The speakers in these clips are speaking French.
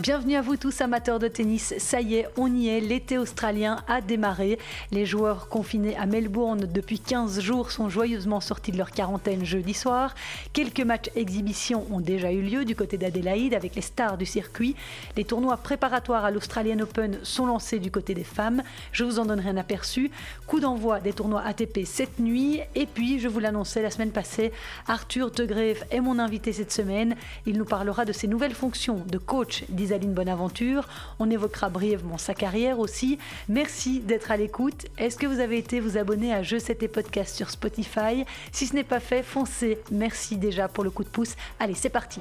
Bienvenue à vous tous amateurs de tennis. Ça y est, on y est, l'été australien a démarré. Les joueurs confinés à Melbourne depuis 15 jours sont joyeusement sortis de leur quarantaine jeudi soir. Quelques matchs exhibitions ont déjà eu lieu du côté d'Adélaïde avec les stars du circuit. Les tournois préparatoires à l'Australian Open sont lancés du côté des femmes. Je vous en donnerai un aperçu. Coup d'envoi des tournois ATP cette nuit. Et puis, je vous l'annonçais la semaine passée, Arthur De est mon invité cette semaine. Il nous parlera de ses nouvelles fonctions de coach Isaline Bonaventure. On évoquera brièvement sa carrière aussi. Merci d'être à l'écoute. Est-ce que vous avez été vous abonner à Je C'était Podcast sur Spotify? Si ce n'est pas fait, foncez. Merci déjà pour le coup de pouce. Allez, c'est parti.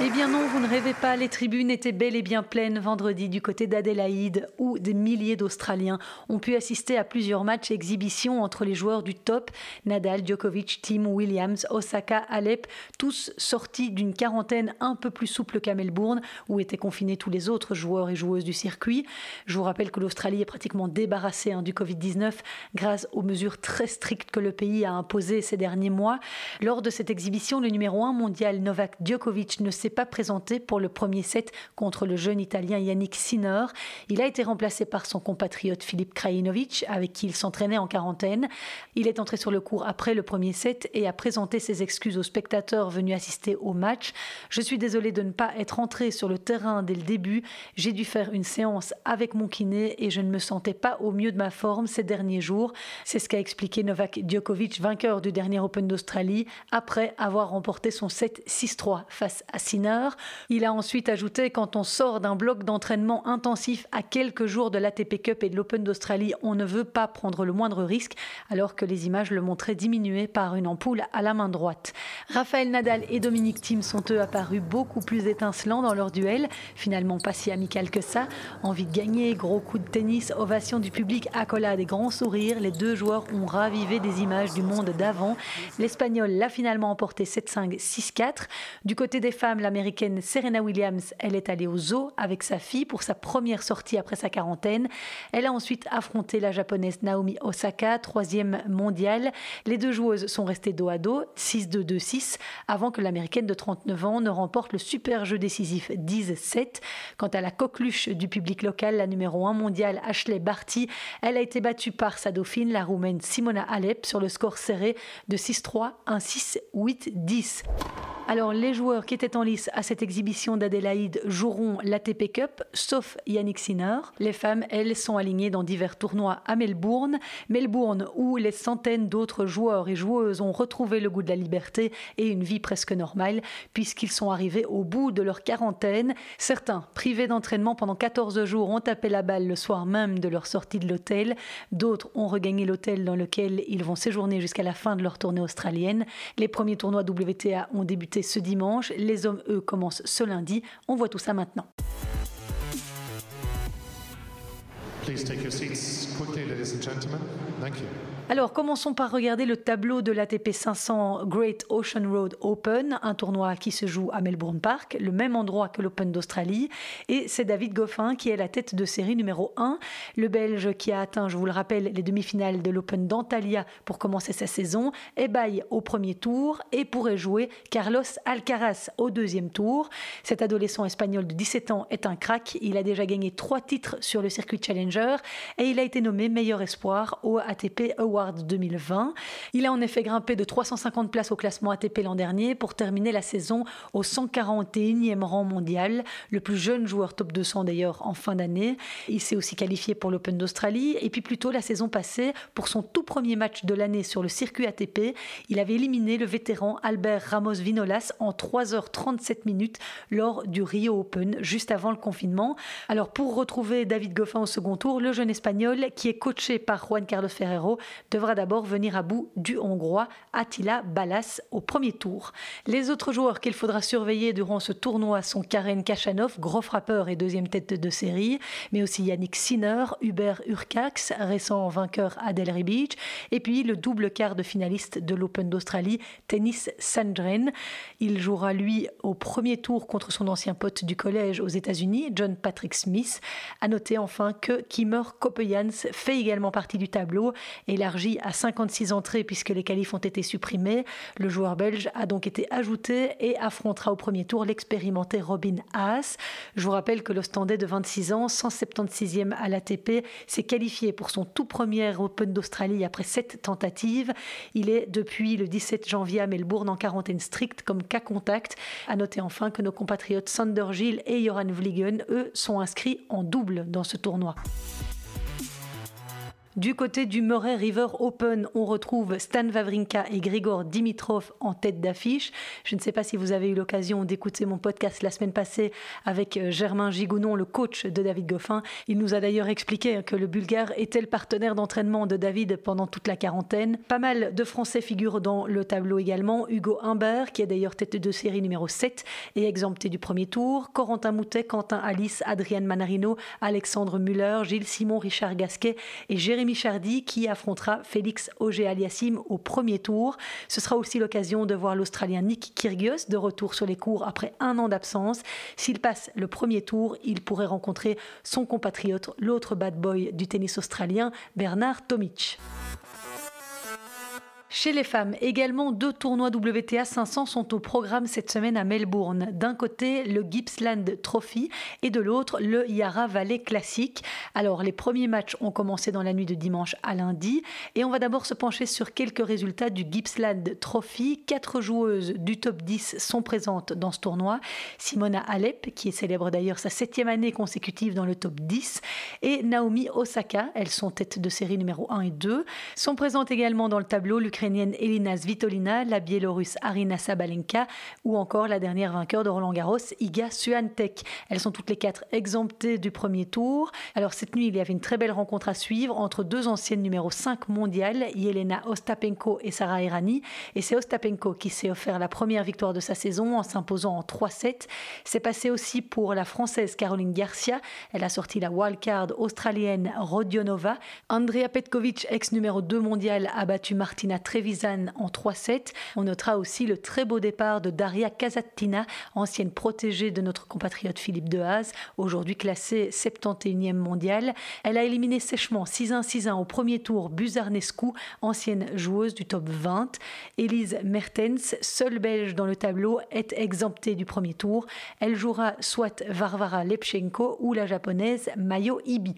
Eh bien non, vous ne rêvez pas, les tribunes étaient bel et bien pleines vendredi du côté d'Adélaïde où des milliers d'Australiens ont pu assister à plusieurs matchs et exhibitions entre les joueurs du top, Nadal, Djokovic, Tim Williams, Osaka, Alep, tous sortis d'une quarantaine un peu plus souple qu'à Melbourne où étaient confinés tous les autres joueurs et joueuses du circuit. Je vous rappelle que l'Australie est pratiquement débarrassée hein, du Covid-19 grâce aux mesures très strictes que le pays a imposées ces derniers mois. Lors de cette exhibition, le numéro 1 mondial Novak Djokovic ne s'est pas présenté pour le premier set contre le jeune Italien Yannick Sinner. Il a été remplacé par son compatriote Philippe Krajinovic, avec qui il s'entraînait en quarantaine. Il est entré sur le court après le premier set et a présenté ses excuses aux spectateurs venus assister au match. Je suis désolé de ne pas être entré sur le terrain dès le début. J'ai dû faire une séance avec mon kiné et je ne me sentais pas au mieux de ma forme ces derniers jours. C'est ce qu'a expliqué Novak Djokovic, vainqueur du dernier Open d'Australie après avoir remporté son 7-6-3 face à Sinner. Il a ensuite ajouté quand on sort d'un bloc d'entraînement intensif à quelques jours de l'ATP Cup et de l'Open d'Australie, on ne veut pas prendre le moindre risque alors que les images le montraient diminué par une ampoule à la main droite. Raphaël Nadal et Dominique Thiem sont eux apparus beaucoup plus étincelants dans leur duel, finalement pas si amical que ça. Envie de gagner, gros coup de tennis, ovation du public, accolade et grands sourires, les deux joueurs ont ravivé des images du monde d'avant L'Espagnol l'a finalement emporté 7-5, 6-4. Du côté des femmes, l'Américaine Serena Williams, elle est allée au zoo avec sa fille pour sa première sortie après sa quarantaine. Elle a ensuite affronté la japonaise Naomi Osaka, troisième mondiale. Les deux joueuses sont restées dos à dos, 6-2-2-6, avant que l'Américaine de 39 ans ne remporte le super jeu décisif 10-7. Quant à la coqueluche du public local, la numéro 1 mondiale Ashley Barty, elle a été battue par sa dauphine, la roumaine Simona Alep, sur le score serré de 6-3, 1-6, 8, 10. Alors, les joueurs qui étaient en lice à cette exhibition d'Adélaïde joueront l'ATP Cup, sauf Yannick Sinner. Les femmes, elles, sont alignées dans divers tournois à Melbourne. Melbourne, où les centaines d'autres joueurs et joueuses ont retrouvé le goût de la liberté et une vie presque normale, puisqu'ils sont arrivés au bout de leur quarantaine. Certains, privés d'entraînement pendant 14 jours, ont tapé la balle le soir même de leur sortie de l'hôtel. D'autres ont regagné l'hôtel dans lequel ils vont séjourner jusqu'à la fin de leur tournée australienne. Les premiers tournois WTA ont débuté ce dimanche. Les hommes, eux, commencent ce lundi. On voit tout ça maintenant. Alors, commençons par regarder le tableau de l'ATP 500 Great Ocean Road Open, un tournoi qui se joue à Melbourne Park, le même endroit que l'Open d'Australie. Et c'est David Goffin qui est la tête de série numéro 1. Le Belge qui a atteint, je vous le rappelle, les demi-finales de l'Open d'Antalya pour commencer sa saison, bail au premier tour et pourrait jouer Carlos Alcaraz au deuxième tour. Cet adolescent espagnol de 17 ans est un crack. Il a déjà gagné trois titres sur le circuit Challenger et il a été nommé meilleur espoir au ATP Award 2020. Il a en effet grimpé de 350 places au classement ATP l'an dernier pour terminer la saison au 141e rang mondial, le plus jeune joueur top 200 d'ailleurs en fin d'année. Il s'est aussi qualifié pour l'Open d'Australie et puis plus tôt la saison passée, pour son tout premier match de l'année sur le circuit ATP, il avait éliminé le vétéran Albert Ramos Vinolas en 3h37 minutes lors du Rio Open juste avant le confinement. Alors pour retrouver David Goffin au second tour, le jeune espagnol, qui est coaché par Juan Carlos Ferrero, devra d'abord venir à bout du hongrois Attila Balas au premier tour. Les autres joueurs qu'il faudra surveiller durant ce tournoi sont Karen Kachanov, gros frappeur et deuxième tête de série, mais aussi Yannick Sinner, Hubert Urcax, récent vainqueur Adel Ribic, et puis le double quart de finaliste de l'Open d'Australie, Tennis Sandgren. Il jouera lui au premier tour contre son ancien pote du collège aux États-Unis, John Patrick Smith. À noter enfin que Kimmer Kopejans fait également partie du tableau, élargi à 56 entrées puisque les qualifs ont été supprimés. Le joueur belge a donc été ajouté et affrontera au premier tour l'expérimenté Robin Haas. Je vous rappelle que l'Ostendais de 26 ans, 176e à l'ATP, s'est qualifié pour son tout premier Open d'Australie après sept tentatives. Il est depuis le 17 janvier à Melbourne en quarantaine stricte comme cas contact. À noter enfin que nos compatriotes Sander Gilles et Joran Vliegen, eux, sont inscrits en double dans ce tournoi. Du côté du Murray River Open, on retrouve Stan Wawrinka et Grigor Dimitrov en tête d'affiche. Je ne sais pas si vous avez eu l'occasion d'écouter mon podcast la semaine passée avec euh, Germain Gigounon, le coach de David Goffin. Il nous a d'ailleurs expliqué que le Bulgare était le partenaire d'entraînement de David pendant toute la quarantaine. Pas mal de Français figurent dans le tableau également. Hugo Humbert, qui est d'ailleurs tête de série numéro 7 et exempté du premier tour. Corentin Moutet, Quentin Alice, Adrienne Manarino, Alexandre Muller, Gilles Simon, Richard Gasquet et Jérémy Jérémy qui affrontera Félix Auger-Aliassime au premier tour. Ce sera aussi l'occasion de voir l'Australien Nick Kyrgios de retour sur les cours après un an d'absence. S'il passe le premier tour, il pourrait rencontrer son compatriote, l'autre bad boy du tennis australien, Bernard Tomic. Chez les femmes, également deux tournois WTA 500 sont au programme cette semaine à Melbourne. D'un côté, le Gippsland Trophy et de l'autre, le Yarra Valley Classic. Alors, les premiers matchs ont commencé dans la nuit de dimanche à lundi et on va d'abord se pencher sur quelques résultats du Gippsland Trophy. Quatre joueuses du top 10 sont présentes dans ce tournoi. Simona Alep, qui célèbre d'ailleurs sa septième année consécutive dans le top 10, et Naomi Osaka, elles sont tête de série numéro 1 et 2, sont présentes également dans le tableau l'Ukraine Elina Svitolina, la Biélorusse Arina Sabalenka ou encore la dernière vainqueur de Roland Garros, Iga Swiatek. Elles sont toutes les quatre exemptées du premier tour. Alors cette nuit, il y avait une très belle rencontre à suivre entre deux anciennes numéro 5 mondiales, Yelena Ostapenko et Sarah Errani. Et c'est Ostapenko qui s'est offert la première victoire de sa saison en s'imposant en 3-7. C'est passé aussi pour la Française Caroline Garcia. Elle a sorti la wildcard australienne Rodionova. Andrea Petkovic, ex numéro 2 mondial, a battu Martina Trevisan en 3-7. On notera aussi le très beau départ de Daria Kazattina, ancienne protégée de notre compatriote Philippe Dehaze, aujourd'hui classée 71e mondiale. Elle a éliminé sèchement 6-1, 6-1 au premier tour Buzarnescu, ancienne joueuse du top 20. Elise Mertens, seule belge dans le tableau, est exemptée du premier tour. Elle jouera soit Varvara Lepchenko ou la japonaise Mayo Ibi.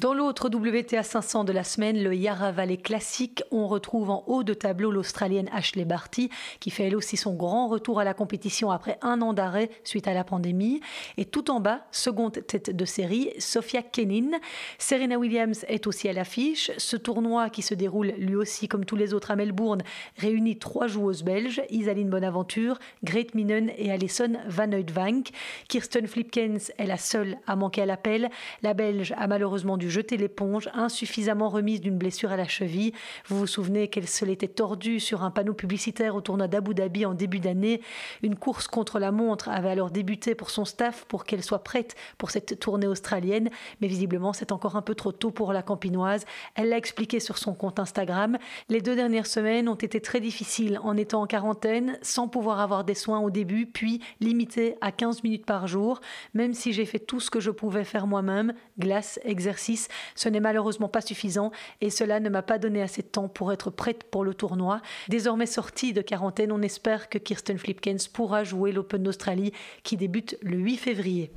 Dans l'autre WTA 500 de la semaine, le Yarra Valley classique, on retrouve en haut de tableau l'Australienne Ashley Barty, qui fait elle aussi son grand retour à la compétition après un an d'arrêt suite à la pandémie. Et tout en bas, seconde tête de série, Sophia Kenin. Serena Williams est aussi à l'affiche. Ce tournoi, qui se déroule lui aussi comme tous les autres à Melbourne, réunit trois joueuses belges, Isaline Bonaventure, Grete Minen et Alison Van Uitvank. Kirsten Flipkens est la seule à manquer à l'appel. La Belge a malheureusement dû jeter l'éponge, insuffisamment remise d'une blessure à la cheville. Vous vous souvenez qu'elle se l'était tordue sur un panneau publicitaire au tournoi d'Abu Dhabi en début d'année. Une course contre la montre avait alors débuté pour son staff pour qu'elle soit prête pour cette tournée australienne, mais visiblement c'est encore un peu trop tôt pour la campinoise. Elle l'a expliqué sur son compte Instagram. Les deux dernières semaines ont été très difficiles en étant en quarantaine, sans pouvoir avoir des soins au début, puis limité à 15 minutes par jour, même si j'ai fait tout ce que je pouvais faire moi-même, glace, exercice, ce n'est malheureusement pas suffisant et cela ne m'a pas donné assez de temps pour être prête pour le tournoi. Désormais sortie de quarantaine, on espère que Kirsten Flipkens pourra jouer l'Open d'Australie qui débute le 8 février.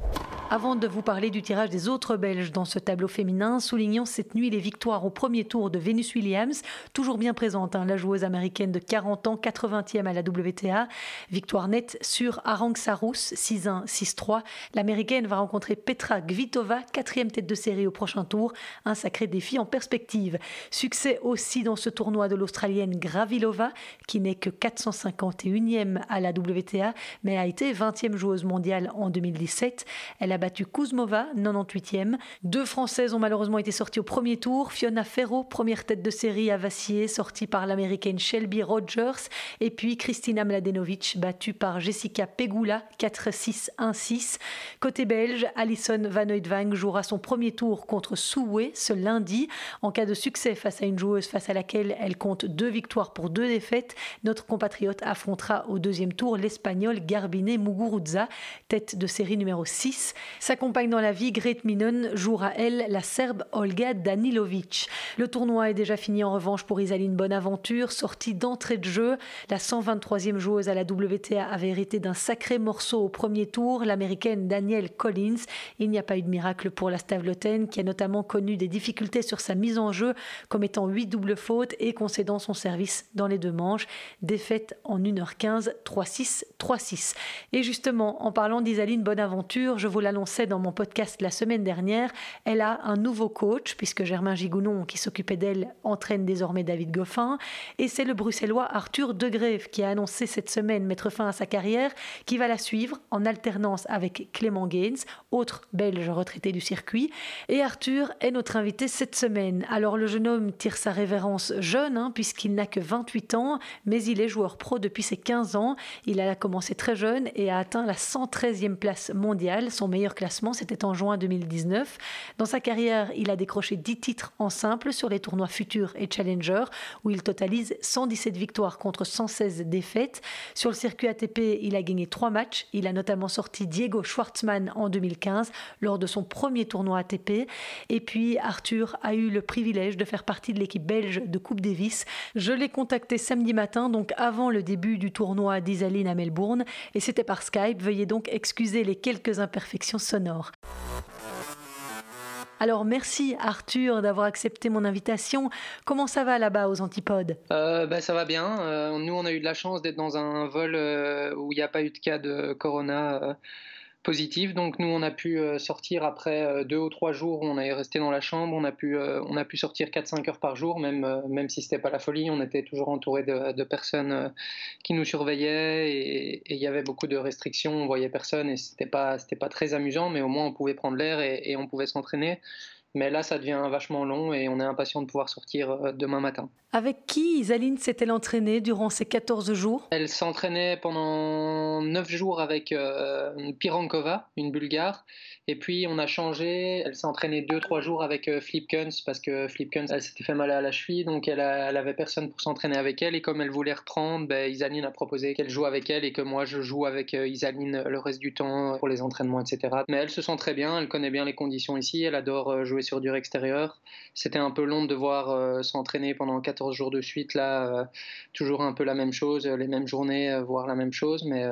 Avant de vous parler du tirage des autres Belges dans ce tableau féminin, soulignons cette nuit les victoires au premier tour de Venus Williams, toujours bien présente, hein, la joueuse américaine de 40 ans, 80e à la WTA. Victoire nette sur Arang Sarous, 6-1, 6-3. L'américaine va rencontrer Petra Kvitova, quatrième tête de série au prochain tour. Un sacré défi en perspective. Succès aussi dans ce tournoi de l'Australienne Gravilova, qui n'est que 451e à la WTA, mais a été 20e joueuse mondiale en 2017. Elle a battu Kuzmova, 98e. Deux Françaises ont malheureusement été sorties au premier tour. Fiona Ferro, première tête de série, a vacillé, sortie par l'américaine Shelby Rogers. Et puis Kristina Mladenovic, battue par Jessica Pegula, 4-6, 1-6. Côté belge, Alison Van Oudvang jouera son premier tour contre Soué ce lundi. En cas de succès face à une joueuse face à laquelle elle compte deux victoires pour deux défaites, notre compatriote affrontera au deuxième tour l'Espagnol Garbine Muguruza, tête de série numéro 6. Sa compagne dans la vie, Grete Minen, jouera elle la Serbe Olga Danilovic. Le tournoi est déjà fini en revanche pour Isaline Bonaventure, sortie d'entrée de jeu. La 123e joueuse à la WTA avait hérité d'un sacré morceau au premier tour, l'américaine Danielle Collins. Il n'y a pas eu de miracle pour la Stavloten, qui a notamment connu des difficultés sur sa mise en jeu, commettant 8 doubles fautes et concédant son service dans les deux manches. Défaite en 1h15, 3-6, 3-6. Et justement, en parlant d'Isaline Bonaventure, je vous l'annonçais dans mon podcast la semaine dernière, elle a un nouveau coach, puisque Germain Gigounon, qui s'occupait d'elle, entraîne désormais David Goffin. Et c'est le bruxellois Arthur Degrève qui a annoncé cette semaine mettre fin à sa carrière, qui va la suivre en alternance avec Clément Gaines, autre belge retraité du circuit. Et Arthur est notre invité cette semaine. Alors le jeune homme tire sa révérence jeune, hein, puisqu'il n'a que 28 ans, mais il est joueur pro depuis ses 15 ans. Il a commencé très jeune et a atteint la 113e place mondiale. Son meilleur classement, c'était en juin 2019. Dans sa carrière, il a décroché 10 titres en simple sur les tournois Futur et Challenger, où il totalise 117 victoires contre 116 défaites. Sur le circuit ATP, il a gagné 3 matchs. Il a notamment sorti Diego Schwartzmann en 2015 lors de son premier tournoi ATP. Et puis Arthur a eu le privilège de faire partie de l'équipe belge de Coupe Davis. Je l'ai contacté samedi matin, donc avant le début du tournoi d'Isaline à Melbourne, et c'était par Skype. Veuillez donc excuser les quelques imperfections sonores. Alors merci Arthur d'avoir accepté mon invitation. Comment ça va là-bas aux antipodes? Euh, bah, Ça va bien. Euh, nous on a eu de la chance d'être dans un vol euh, où il n'y a pas eu de cas de corona positive. Donc nous, on a pu euh, sortir après euh, deux ou trois jours où on est resté dans la chambre. On a pu, euh, on a pu sortir 4-5 heures par jour, même, même si c'était pas la folie. On était toujours entouré de, personnes qui nous surveillaient et, il y avait beaucoup de restrictions. On voyait personne et c'était pas, pas très amusant, mais au moins on pouvait prendre l'air et on pouvait s'entraîner. Mais là, ça devient vachement long et on est impatient de pouvoir sortir demain matin. Avec qui Isaline s'est-elle entraînée durant ces 14 jours? Elle s'entraînait pendant 9 jours avec euh, Pirankova, une Bulgare. Et puis on a changé, elle s'est entraînée 2-3 jours avec euh, Flipkens parce que Flipkens, elle s'était fait mal à la cheville, donc elle, n'avait avait personne pour s'entraîner avec elle. Et comme elle voulait reprendre, ben, Isaline a proposé qu'elle joue avec elle et que moi je joue avec euh, Isaline le reste du temps pour les entraînements, etc. Mais elle se sent très bien, elle connaît bien les conditions ici, elle adore jouer sur dur extérieur. C'était un peu long de devoir s'entraîner pendant 14 jours de suite, là, toujours un peu la même chose, les mêmes journées, voire la même chose, mais,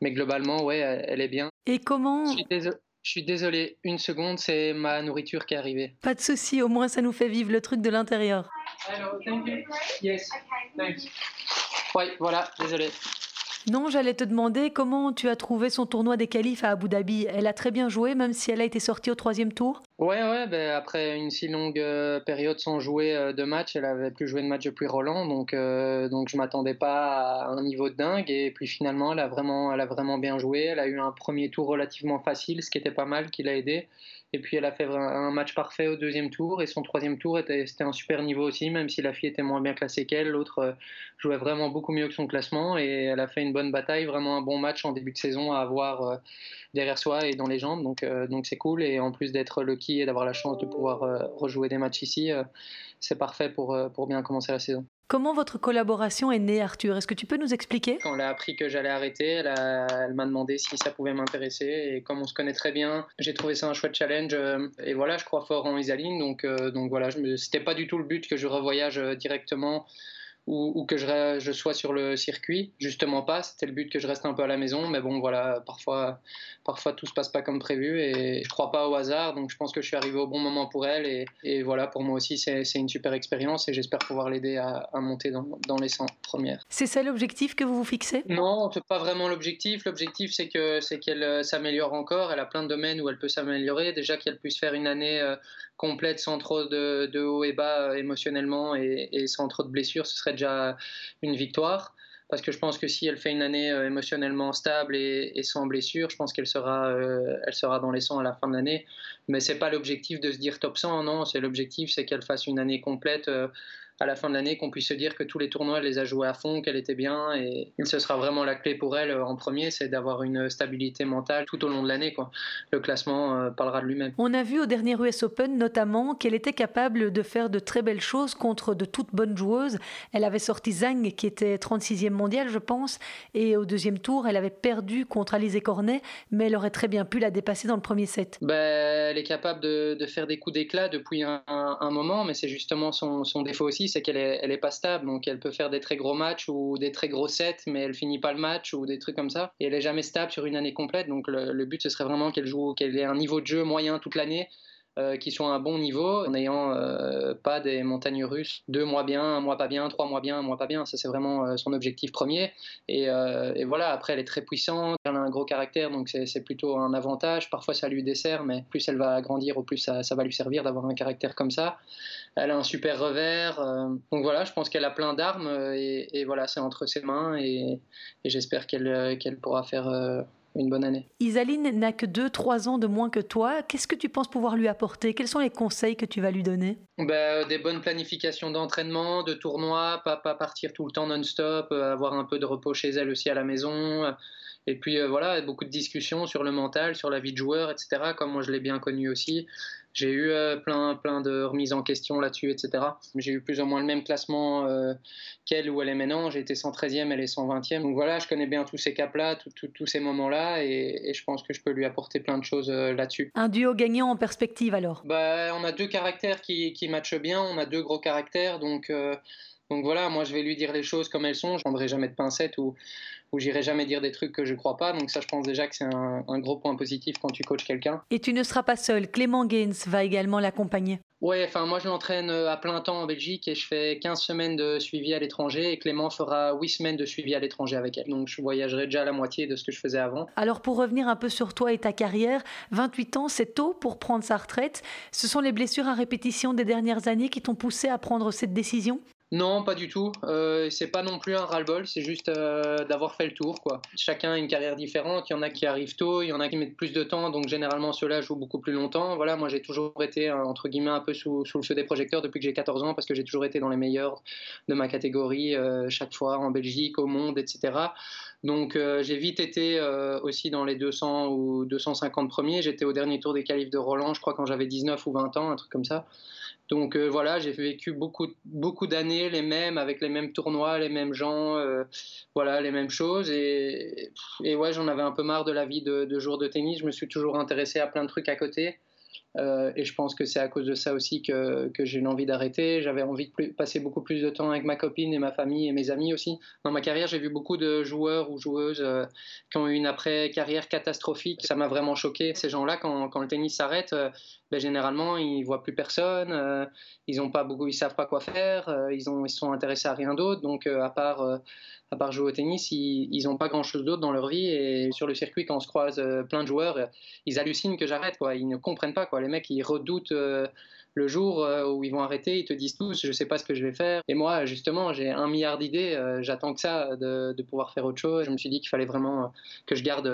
mais globalement, ouais, elle, est bien. Et comment je suis désolé, une seconde, c'est ma nourriture qui est arrivée. Pas de souci, au moins ça nous fait vivre le truc de l'intérieur. Hello, thank you. Yes, thanks. Oui, voilà, désolé. Non, j'allais te demander comment tu as trouvé son tournoi des qualifs à Abu Dhabi. Elle a très bien joué, même si elle a été sortie au troisième tour. Ouais, ouais. Ben après une si longue euh, période sans jouer euh, de match, elle avait plus joué de match depuis Roland, donc euh, donc je m'attendais pas à un niveau de dingue. Et puis finalement, elle a vraiment, elle a vraiment bien joué. Elle a eu un premier tour relativement facile, ce qui était pas mal, qui l'a aidé. Et puis elle a fait un match parfait au deuxième tour et son troisième tour était c'était un super niveau aussi, même si la fille était moins bien classée qu'elle. L'autre euh, jouait vraiment beaucoup mieux que son classement et elle a fait une bonne bataille, vraiment un bon match en début de saison à avoir euh, derrière soi et dans les jambes. Donc euh, donc c'est cool et en plus d'être lucky et d'avoir la chance de pouvoir rejouer des matchs ici, c'est parfait pour pour bien commencer la saison. Comment votre collaboration est née, Arthur? Est-ce que tu peux nous expliquer? Quand elle a appris que j'allais arrêter, elle, m'a demandé si ça pouvait m'intéresser. Et comme on se connaît très bien, j'ai trouvé ça un chouette challenge. Euh, et voilà, je crois fort en Isaline. Donc, euh, donc voilà, c'était pas du tout le but que je revoyage euh, directement ou, que je, je, sois sur le circuit. Justement pas, c'était le but que je reste un peu à la maison. Mais bon, voilà, parfois, parfois tout se passe pas comme prévu et je crois pas au hasard. Donc je pense que je suis arrivé au bon moment pour elle. Et, et voilà, pour moi aussi, c'est une super expérience et j'espère pouvoir l'aider à, à, monter dans, dans, les 100 premières. C'est ça l'objectif que vous vous fixez? Non, pas vraiment l'objectif. L'objectif, c'est que c'est qu'elle euh, s'améliore encore. Elle a plein de domaines où elle peut s'améliorer. Déjà qu'elle puisse faire une année euh, complète sans trop de, de haut et bas euh, émotionnellement et, et sans trop de blessures, ce serait déjà une victoire. parce que je pense que si elle fait une année euh, émotionnellement stable et, sans blessure, je pense qu'elle sera, euh, elle sera dans les 100 à la fin de l'année. Mais c'est pas l'objectif de se dire top 100, non, c'est l'objectif, c'est qu'elle fasse une année complète. Euh, à la fin de l'année qu'on puisse se dire que tous les tournois, elle les a joués à fond, qu'elle était bien. Et ce sera vraiment la clé pour elle euh, en premier, c'est d'avoir une stabilité mentale tout au long de l'année. Le classement euh, parlera de lui-même. On a vu au dernier US Open notamment qu'elle était capable de faire de très belles choses contre de toutes bonnes joueuses. Elle avait sorti Zhang, qui était 36e mondiale, je pense, et au deuxième tour, elle avait perdu contre Alizé Cornet, mais elle aurait très bien pu la dépasser dans le premier set. Ben, elle est capable de, faire des coups d'éclat depuis un, moment, mais c'est justement son défaut aussi c'est qu'elle est, pas stable. Donc elle peut faire des très gros matchs ou des très gros sets, mais elle finit pas le match ou des trucs comme ça. Et elle est jamais stable sur une année complète. Donc le, but, ce serait vraiment qu'elle joue, qu'elle ait un niveau de jeu moyen toute l'année. Euh, qui soit à un bon niveau en n'ayant euh, pas des montagnes russes, deux mois bien, un mois pas bien, trois mois bien, un mois pas bien. Ça, c'est vraiment euh, son objectif premier. Et, voilà, après, elle est très puissante, elle a un gros caractère, donc c'est plutôt un avantage. Parfois, ça lui dessert, mais plus elle va grandir, au plus ça, va lui servir d'avoir un caractère comme ça elle a un super revers. Donc voilà, je pense qu'elle a plein d'armes et, voilà, c'est entre ses mains et, j'espère qu'elle qu'elle pourra faire une bonne année. Isaline n'a que 2-3 ans de moins que toi. Qu'est-ce que tu penses pouvoir lui apporter? Quels sont les conseils que tu vas lui donner? Ben, Des bonnes planifications d'entraînement, de tournois, pas, pas partir tout le temps non-stop, avoir un peu de repos chez elle aussi à la maison. Et puis voilà, beaucoup de discussions sur le mental, sur la vie de joueur, etc., comme moi je l'ai bien connu aussi. J'ai eu euh, plein, plein de remises en question là-dessus, etc. J'ai eu plus ou moins le même classement euh, qu'elle où elle est maintenant. J'ai été 113e, elle est 120e. Donc voilà, je connais bien tous ces caps-là, tous ces moments-là, et, je pense que je peux lui apporter plein de choses euh, là-dessus. Un duo gagnant en perspective alors? Bah, On a deux caractères qui, qui matchent bien, on a deux gros caractères, donc... donc voilà, moi je vais lui dire les choses comme elles sont, je prendrai jamais de pincettes ou j'irai jamais dire des trucs que je crois pas. Donc ça, je pense déjà que c'est un, gros point positif quand tu coaches quelqu'un. Et tu ne seras pas seul. Clément Gaines va également l'accompagner. Ouais, enfin moi je l'entraîne euh, à plein temps en Belgique et je fais 15 semaines de suivi à l'étranger et Clément fera 8 semaines de suivi à l'étranger avec elle. Donc je voyagerai déjà à la moitié de ce que je faisais avant. Alors pour revenir un peu sur toi et ta carrière, 28 ans c'est tôt pour prendre sa retraite. Ce sont les blessures à répétition des dernières années qui t'ont poussé à prendre cette décision? Non, pas du tout. Euh, c'est pas non plus un ras-le-bol, c'est juste euh, d'avoir fait le tour. Quoi. Chacun a une carrière différente. Il y en a qui arrivent tôt, il y en a qui mettent plus de temps, donc généralement ceux-là jouent beaucoup plus longtemps. Voilà, moi j'ai toujours été euh, entre guillemets un peu sous, le feu des projecteurs depuis que j'ai 14 ans parce que j'ai toujours été dans les meilleurs de ma catégorie euh, chaque fois en Belgique, au monde, etc. Donc j'ai vite été aussi dans les 200 ou 250 premiers. J'étais au dernier tour des qualifs de Roland, je crois quand j'avais 19 ou 20 ans, un truc comme ça. Donc euh, voilà, j'ai vécu beaucoup, beaucoup d'années les mêmes, avec les mêmes tournois, les mêmes gens, euh, voilà, les mêmes choses. Et, et ouais, j'en avais un peu marre de la vie de, de jour de tennis. Je me suis toujours intéressé à plein de trucs à côté. Euh, et je pense que c'est à cause de ça aussi que, que j'ai eu envie d'arrêter. J'avais envie de passer beaucoup plus de temps avec ma copine et ma famille et mes amis aussi. Dans ma carrière, j'ai vu beaucoup de joueurs ou joueuses qui ont eu une après-carrière catastrophique. Ça m'a vraiment choqué. Ces gens-là, quand, quand, le tennis s'arrête, ben, généralement, ils voient plus personne. ils ont pas beaucoup, ils savent pas quoi faire. ils, ont, sont intéressés à rien d'autre. Donc, à part à part jouer au tennis, ils n'ont pas grand-chose d'autre dans leur vie. Et sur le circuit, quand on se croise euh, plein de joueurs, ils hallucinent que j'arrête. Quoi. Ils ne comprennent pas. Quoi. Les mecs, ils redoutent euh, le jour euh, où ils vont arrêter, ils te disent tous, je sais pas ce que je vais faire. Et moi, justement, j'ai un milliard d'idées, euh, j'attends que ça, de, pouvoir faire autre chose. Je me suis dit qu'il fallait vraiment euh, que je garde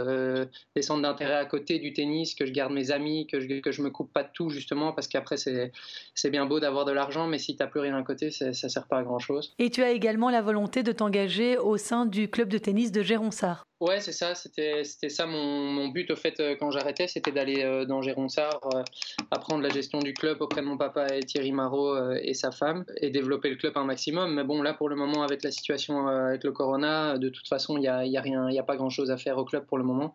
des centres d'intérêt à côté du tennis, que je garde mes amis, que je, que je me coupe pas de tout, justement, parce qu'après, c'est bien beau d'avoir de l'argent, mais si tu n'as plus rien à côté, ça sert pas à grand chose. Et tu as également la volonté de t'engager au sein du club de tennis de Géronsard. Ouais, c'est ça. C'était, ça mon, but au fait quand j'arrêtais, c'était d'aller dans Géronsard, apprendre la gestion du club auprès de mon papa et Thierry Marot euh, et sa femme et développer le club un maximum. Mais bon, là pour le moment, avec la situation euh, avec le Corona, de toute façon, il y a, a pas grand chose à faire au club pour le moment.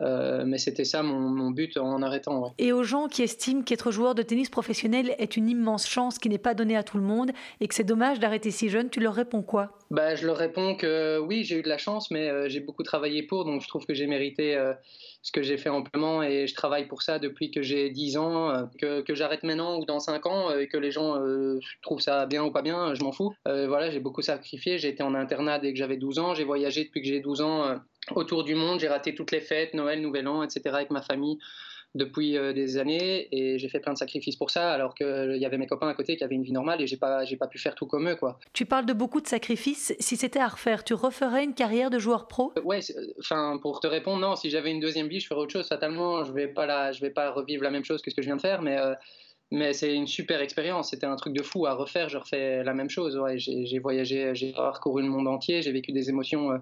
Euh, mais c'était ça mon, but en arrêtant. Et aux gens qui estiment qu'être joueur de tennis professionnel est une immense chance qui n'est pas donnée à tout le monde et que c'est dommage d'arrêter si jeune, tu leur réponds quoi? Bah, Je leur réponds que oui, j'ai eu de la chance, mais euh, j'ai beaucoup travaillé pour, donc je trouve que j'ai mérité euh, ce que j'ai fait amplement et je travaille pour ça depuis que j'ai 10 ans. que, que j'arrête maintenant ou dans 5 ans et que les gens trouvent ça bien ou pas bien, je m'en fous. voilà, j'ai beaucoup sacrifié, j'ai été en internat dès que j'avais 12 ans, j'ai voyagé depuis que j'ai 12 ans autour du monde. J'ai raté toutes les fêtes, Noël, Nouvel An, etc. avec ma famille. depuis des années et j'ai fait plein de sacrifices pour ça alors qu'il y avait mes copains à côté qui avaient une vie normale et j'ai pas j'ai pas pu faire tout comme eux quoi. Tu parles de beaucoup de sacrifices. Si c'était à refaire, tu referais une carrière de joueur pro? Ouais, enfin pour te répondre non. Si j'avais une deuxième vie, je ferais autre chose. Fatalement, je vais pas la, je vais pas revivre la même chose que ce que je viens de faire, mais mais c'est une super expérience. C'était un truc de fou à refaire. Je refais la même chose. Ouais, j'ai voyagé, j'ai parcouru le monde entier. J'ai vécu des émotions.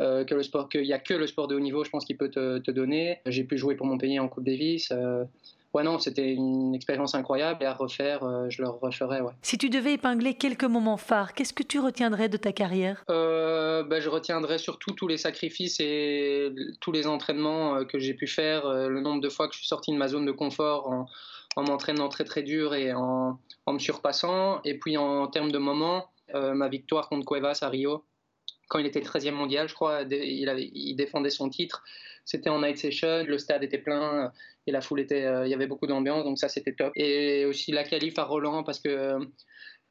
Euh, que le sport, qu'il n'y a que le sport de haut niveau, je pense qu'il peut te, te donner. J'ai pu jouer pour mon pays en Coupe Davis. Euh, ouais, non, c'était une expérience incroyable et à refaire, euh, je le referais. Ouais. Si tu devais épingler quelques moments phares, qu'est-ce que tu retiendrais de ta carrière? Bah, Je retiendrais surtout tous les sacrifices et tous les entraînements que j'ai pu faire, le nombre de fois que je suis sorti de ma zone de confort en, en m'entraînant très très dur et en, en, me surpassant. Et puis en termes de moments, ma victoire contre Cuevas à Rio, quand il était 13e mondial, je crois, il, défendait son titre. C'était en night session, le stade était plein et la foule était, euh, il y avait beaucoup d'ambiance, donc ça c'était top. Et aussi la qualif à Roland parce que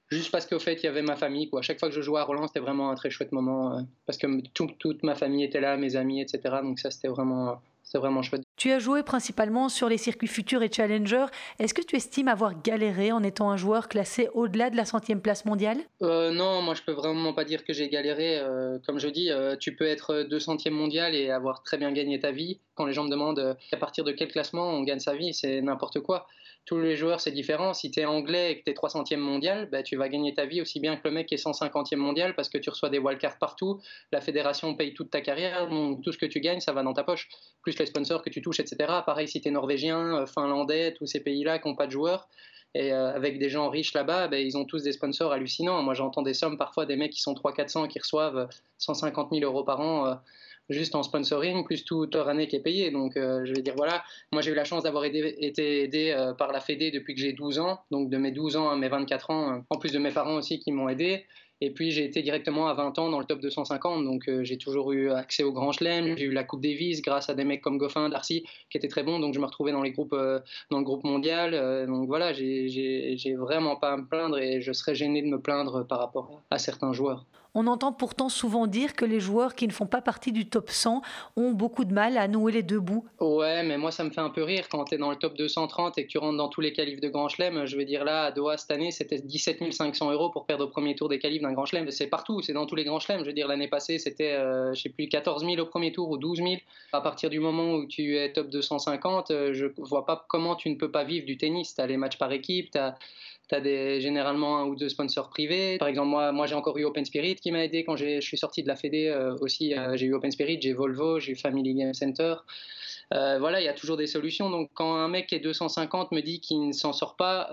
juste parce qu'au fait il y avait ma famille quoi. Chaque fois que je jouais à Roland, c'était vraiment un très chouette moment euh, parce que toute ma famille était là, mes amis, etc. Donc ça c'était vraiment c'est vraiment chouette. Tu as joué principalement sur les circuits futurs et Challenger. Est-ce que tu estimes avoir galéré en étant un joueur classé au-delà de la centième place mondiale? Euh, Non, moi je peux vraiment pas dire que j'ai galéré. Euh, comme je dis, euh, tu peux être 200e mondial et avoir très bien gagné ta vie. Quand les gens me demandent à partir de quel classement on gagne sa vie, c'est n'importe quoi tous les joueurs, c'est différent. Si tu anglais et que tu es 300e mondial, bah, tu vas gagner ta vie aussi bien que le mec qui est 150e mondial parce que tu reçois des wildcards partout. La fédération paye toute ta carrière, tout ce que tu gagnes, ça va dans ta poche, plus les sponsors que tu touches, etc. Pareil, si tu es norvégien, euh, finlandais, tous ces pays-là qui n'ont pas de joueurs, et euh, avec des gens riches là-bas, bah, ils ont tous des sponsors hallucinants. Moi, j'entends des sommes parfois des mecs qui sont 300-400 qui reçoivent 150 000 euros par an. Euh, juste en sponsoring, plus toute leur qui est payée. Donc, euh, je vais dire, voilà, moi j'ai eu la chance d'avoir été aidé euh, par la Fédé depuis que j'ai 12 ans, donc de mes 12 ans à mes 24 ans, euh, en plus de mes parents aussi qui m'ont aidé. Et puis j'ai été directement à 20 ans dans le top 250, donc j'ai toujours eu accès au Grand Chelem, j'ai eu la Coupe Davis grâce à des mecs comme Goffin, Darcy, qui étaient très bons, donc je me retrouvais dans, les groupes, dans le groupe mondial. donc voilà, j'ai vraiment pas à me plaindre et je serais gêné de me plaindre par rapport à certains joueurs. On entend pourtant souvent dire que les joueurs qui ne font pas partie du top 100 ont beaucoup de mal à nouer les deux bouts. Ouais, mais moi ça me fait un peu rire quand tu es dans le top 230 et que tu rentres dans tous les qualifs de Grand Chelem. Je veux dire là, à Doha cette année, c'était 17 500 euros pour perdre au premier tour des qualifs d'un Grand Chelem. C'est partout, c'est dans tous les Grands Chelems. Je veux dire, l'année passée, c'était, euh, je sais plus, 14 000 au premier tour ou 12 000. À partir du moment où tu es top 250, euh, je vois pas comment tu ne peux pas vivre du tennis. Tu as les matchs par équipe, tu as tu as des, généralement un ou deux sponsors privés. Par exemple, moi, moi j'ai encore eu Open Spirit qui m'a aidé quand je suis sorti de la Fédé euh, aussi. Euh, j'ai eu Open Spirit, j'ai Volvo, j'ai eu Family Game Center. Euh, voilà, il y a toujours des solutions. Donc, quand un mec qui est 250 me dit qu'il ne s'en sort pas,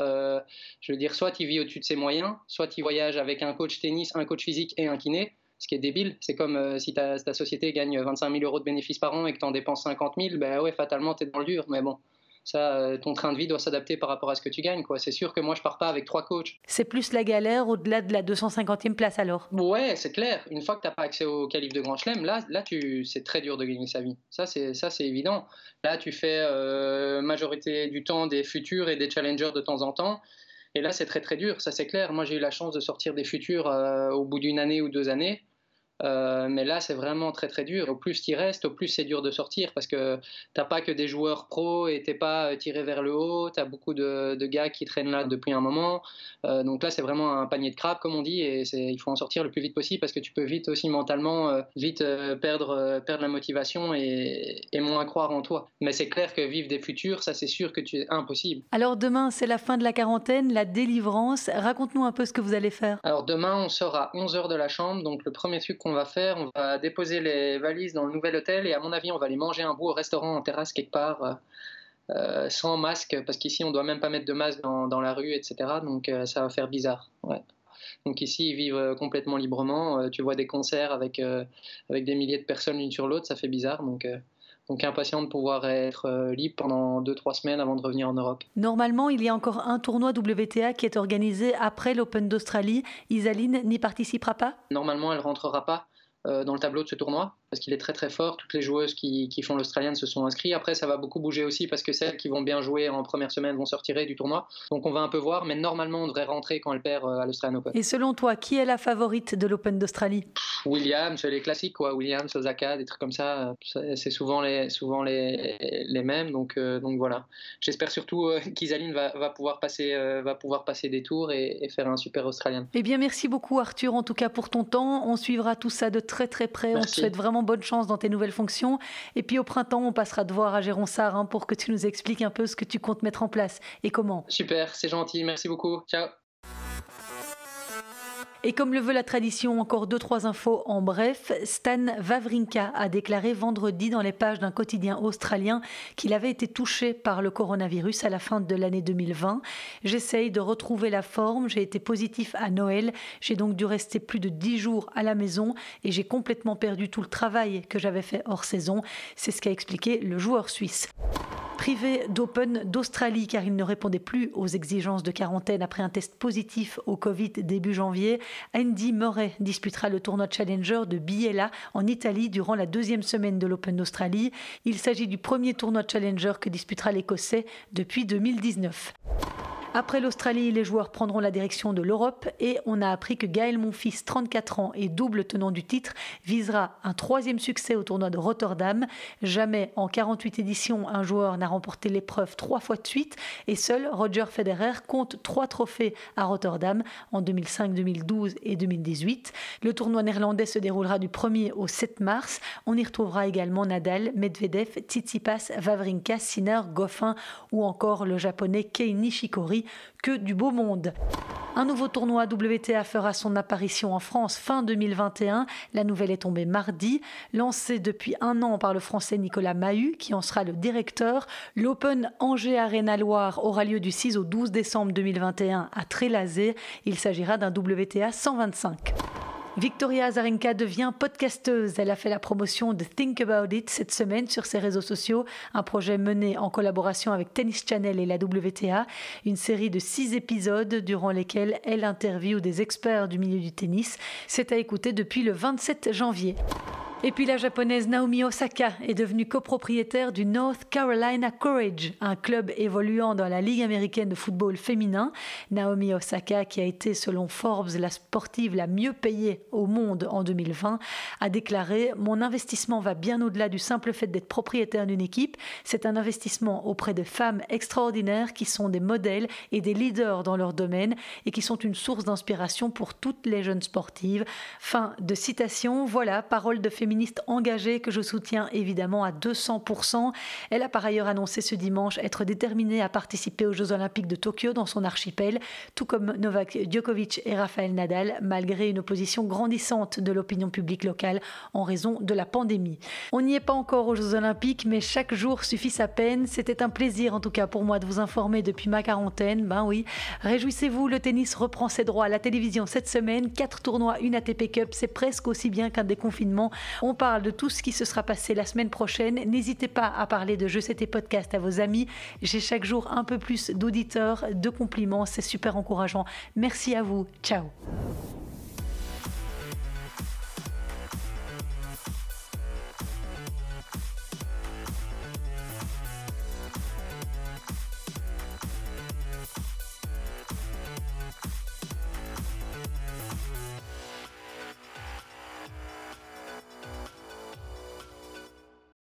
je veux dire, soit il vit au-dessus de ses moyens, soit il voyage avec un coach tennis, un coach physique et un kiné ce qui est débile. C'est comme si ta, ta, société gagne 25 000 euros de bénéfices par an et que tu en dépenses 50 000, ben ouais, fatalement, tu es dans le dur. Mais bon, ça, euh, ton train de vie doit s'adapter par rapport à ce que tu gagnes. Quoi. C'est sûr que moi, je pars pas avec trois coachs. C'est plus la galère au-delà de la 250e place alors? Ouais, c'est clair. Une fois que tu n'as pas accès au calife de Grand Chelem, là, là tu, c'est très dur de gagner sa vie. Ça, c'est, ça, c'est évident. Là, tu fais euh, majorité du temps des futurs et des challengers de temps en temps. Et là, c'est très très dur, ça c'est clair. Moi, j'ai eu la chance de sortir des futurs euh, au bout d'une année ou deux années. Euh, mais là, c'est vraiment très très dur. Au plus tu restes, au plus c'est dur de sortir parce que t'as pas que des joueurs pros et t'es pas euh, tiré vers le haut. Tu as beaucoup de, gars qui traînent là depuis un moment. Euh, donc là, c'est vraiment un panier de crabes, comme on dit, et il faut en sortir le plus vite possible parce que tu peux vite aussi mentalement vite perdre, perdre la motivation et, et, moins croire en toi. Mais c'est clair que vivre des futurs, ça c'est sûr que tu es impossible. Alors demain, c'est la fin de la quarantaine, la délivrance. Raconte-nous un peu ce que vous allez faire. Alors demain, on sort à 11h de la chambre. Donc le premier truc qu'on va faire, on va déposer les valises dans le nouvel hôtel et à mon avis, on va aller manger un bout au restaurant en terrasse quelque part. Euh, euh, sans masque, parce qu'ici on doit même pas mettre de masque dans, la rue, etc. Donc euh, ça va faire bizarre. Donc ici ils vivent complètement librement. tu vois des concerts avec, avec des milliers de personnes l'une sur l'autre, ça fait bizarre. Donc donc impatient de pouvoir être libre pendant 2-3 semaines avant de revenir en Europe. Normalement, il y a encore un tournoi WTA qui est organisé après l'Open d'Australie. Isaline n'y participera pas? Normalement, elle rentrera pas. Euh, dans le tableau de ce tournoi parce qu'il est très très fort. Toutes les joueuses qui, qui font l'Australienne se sont inscrites. Après, ça va beaucoup bouger aussi parce que celles qui vont bien jouer en première semaine vont se retirer du tournoi. Donc on va un peu voir, mais normalement on devrait rentrer quand elle perd à l'Australian Open. Et selon toi, qui est la favorite de l'Open d'Australie? Williams, les classiques quoi. Williams, Osaka, des trucs comme ça. C'est souvent les, souvent les, les mêmes. Donc, donc voilà. J'espère surtout qu'Isaline va, va, pouvoir passer, va pouvoir passer des tours et, et faire un super Australien. Eh bien, merci beaucoup Arthur, en tout cas pour ton temps. On suivra tout ça de très très près. On te souhaite vraiment bonne chance dans tes nouvelles fonctions. Et puis au printemps, on passera te voir à Géronsard hein, pour que tu nous expliques un peu ce que tu comptes mettre en place et comment? Super, c'est gentil. Merci beaucoup. Ciao. Et comme le veut la tradition, encore deux trois infos en bref. Stan Wawrinka a déclaré vendredi dans les pages d'un quotidien australien qu'il avait été touché par le coronavirus à la fin de l'année 2020. J'essaye de retrouver la forme. J'ai été positif à Noël. J'ai donc dû rester plus de dix jours à la maison et j'ai complètement perdu tout le travail que j'avais fait hors saison. C'est ce qu'a expliqué le joueur suisse. Privé d'Open d'Australie car il ne répondait plus aux exigences de quarantaine après un test positif au Covid début janvier, Andy Murray disputera le tournoi Challenger de Biella en Italie durant la deuxième semaine de l'Open d'Australie. Il s'agit du premier tournoi Challenger que disputera l'Écossais depuis 2019. Après l'Australie, les joueurs prendront la direction de l'Europe et on a appris que Gaël Monfils, 34 ans et double tenant du titre, visera un troisième succès au tournoi de Rotterdam. Jamais en 48 éditions, un joueur n'a remporté l'épreuve trois fois de suite et seul Roger Federer compte trois trophées à Rotterdam en 2005, 2012 et 2018. Le tournoi néerlandais se déroulera du 1er au 7 mars. On y retrouvera également Nadal, Medvedev, Tsitsipas, Vavrinka, Sinner, Goffin ou encore le japonais Kei Nishikori que du beau monde. Un nouveau tournoi WTA fera son apparition en France fin 2021. La nouvelle est tombée mardi. Lancé depuis un an par le français Nicolas Mahut, qui en sera le directeur, l'Open Angers Arena Loire aura lieu du 6 au 12 décembre 2021 à Trélazé. Il s'agira d'un WTA 125. Victoria Azarenka devient podcasteuse. Elle a fait la promotion de Think About It cette semaine sur ses réseaux sociaux, un projet mené en collaboration avec Tennis Channel et la WTA, une série de six épisodes durant lesquels elle interviewe des experts du milieu du tennis. C'est à écouter depuis le 27 janvier. Et puis la japonaise Naomi Osaka est devenue copropriétaire du North Carolina Courage, un club évoluant dans la Ligue américaine de football féminin. Naomi Osaka, qui a été selon Forbes la sportive la mieux payée au monde en 2020, a déclaré Mon investissement va bien au-delà du simple fait d'être propriétaire d'une équipe. C'est un investissement auprès de femmes extraordinaires qui sont des modèles et des leaders dans leur domaine et qui sont une source d'inspiration pour toutes les jeunes sportives. Fin de citation. Voilà, parole de féminine féministe engagée que je soutiens évidemment à 200%. Elle a par ailleurs annoncé ce dimanche être déterminée à participer aux Jeux Olympiques de Tokyo dans son archipel, tout comme Novak Djokovic et Rafael Nadal, malgré une opposition grandissante de l'opinion publique locale en raison de la pandémie. On n'y est pas encore aux Jeux Olympiques, mais chaque jour suffit sa peine. C'était un plaisir en tout cas pour moi de vous informer depuis ma quarantaine. Ben oui, réjouissez-vous, le tennis reprend ses droits à la télévision cette semaine. Quatre tournois, une ATP Cup, c'est presque aussi bien qu'un déconfinement. On parle de tout ce qui se sera passé la semaine prochaine. N'hésitez pas à parler de Je C'était Podcast à vos amis. J'ai chaque jour un peu plus d'auditeurs, de compliments. C'est super encourageant. Merci à vous. Ciao.